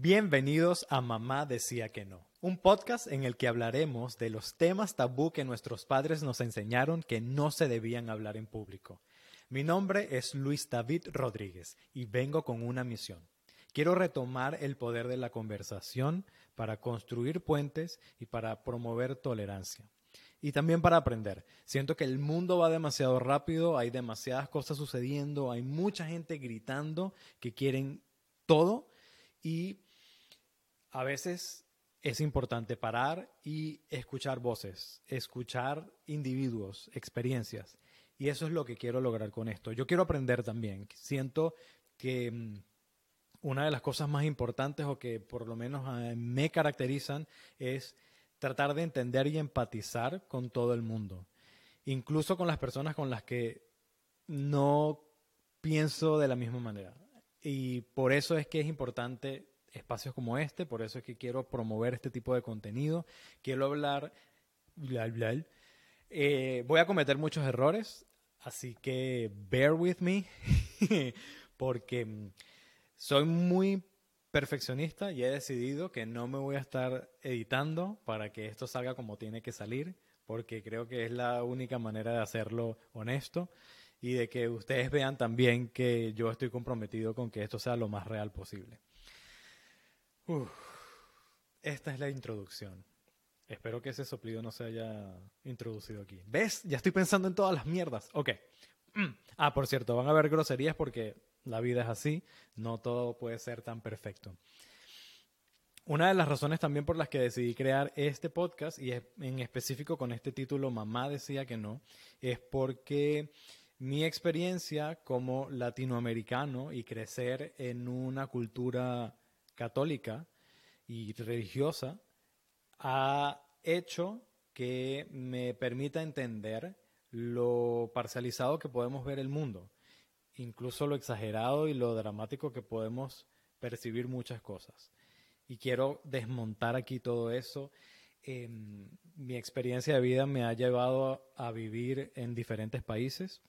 Bienvenidos a Mamá decía que no, un podcast en el que hablaremos de los temas tabú que nuestros padres nos enseñaron que no se debían hablar en público. Mi nombre es Luis David Rodríguez y vengo con una misión. Quiero retomar el poder de la conversación para construir puentes y para promover tolerancia. Y también para aprender. Siento que el mundo va demasiado rápido, hay demasiadas cosas sucediendo, hay mucha gente gritando que quieren todo y a veces es importante parar y escuchar voces, escuchar individuos, experiencias. Y eso es lo que quiero lograr con esto. Yo quiero aprender también. Siento que mm, una de las cosas más importantes o que por lo menos me caracterizan es tratar de entender y empatizar con todo el mundo. Incluso con las personas con las que no pienso de la misma manera. Y por eso es que es importante espacios como este, por eso es que quiero promover este tipo de contenido. Quiero hablar... Eh, voy a cometer muchos errores, así que bear with me, porque mm, soy muy perfeccionista y he decidido que no me voy a estar editando para que esto salga como tiene que salir, porque creo que es la única manera de hacerlo honesto y de que ustedes vean también que yo estoy comprometido con que esto sea lo más real posible. Esta es la introducción. Espero que ese soplido no se haya introducido aquí. ¿Ves? Ya estoy pensando en todas las mierdas. Ok. Ah, por cierto, van a haber groserías porque la vida es así. No todo puede ser tan perfecto. Una de las razones también por las que decidí crear este podcast, y en específico con este título, Mamá decía que no, es porque mi experiencia como latinoamericano y crecer en una cultura católica y religiosa ha hecho que me permita entender lo parcializado que podemos ver el mundo, incluso lo exagerado y lo dramático que podemos percibir muchas cosas. Y quiero desmontar aquí todo eso. Em, mi experiencia de vida me ha llevado a vivir en diferentes países,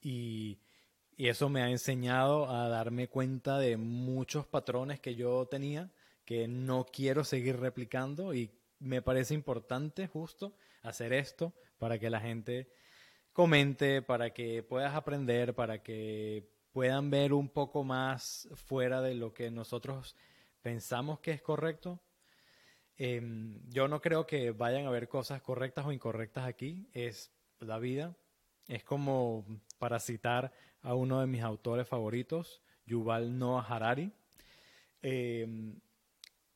y, eso me ha enseñado a darme cuenta de muchos patrones que yo tenía que no quiero seguir replicando y me parece importante justo hacer esto para que la gente comente, para que puedas aprender, para que puedan ver un poco más fuera de lo que nosotros pensamos que es correcto. Em, yo no creo que vayan a haber cosas correctas o incorrectas aquí, es la vida, es como para citar a uno de mis autores favoritos, Yuval Noah Harari. Em,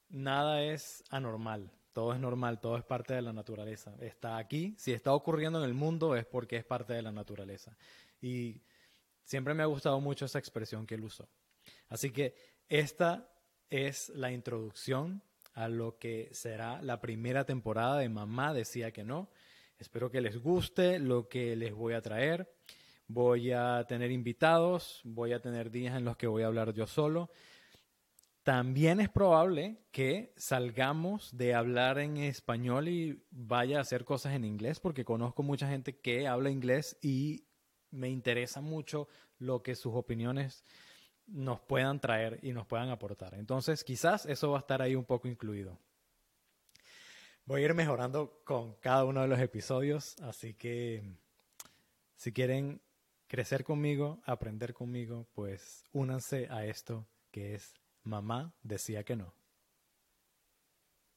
nada es anormal, todo es normal, todo es parte de la naturaleza. Está aquí, si está ocurriendo en el mundo es porque es parte de la naturaleza. Y siempre me ha gustado mucho esa expresión que él usó. Así que esta es la introducción a lo que será la primera temporada de Mamá decía que no. Espero que les guste lo que les voy a traer. Voy a tener invitados, voy a tener días en los que voy a hablar yo solo. También es probable que salgamos de hablar en español y vaya a hacer cosas en inglés, porque conozco mucha gente que habla inglés y me interesa mucho lo que sus opiniones nos puedan traer y nos puedan aportar. Entonces, quizás eso va a estar ahí un poco incluido. Voy a ir mejorando con cada uno de los episodios, así que si quieren crecer conmigo, aprender conmigo, pues únanse a esto que es Mamá decía que no.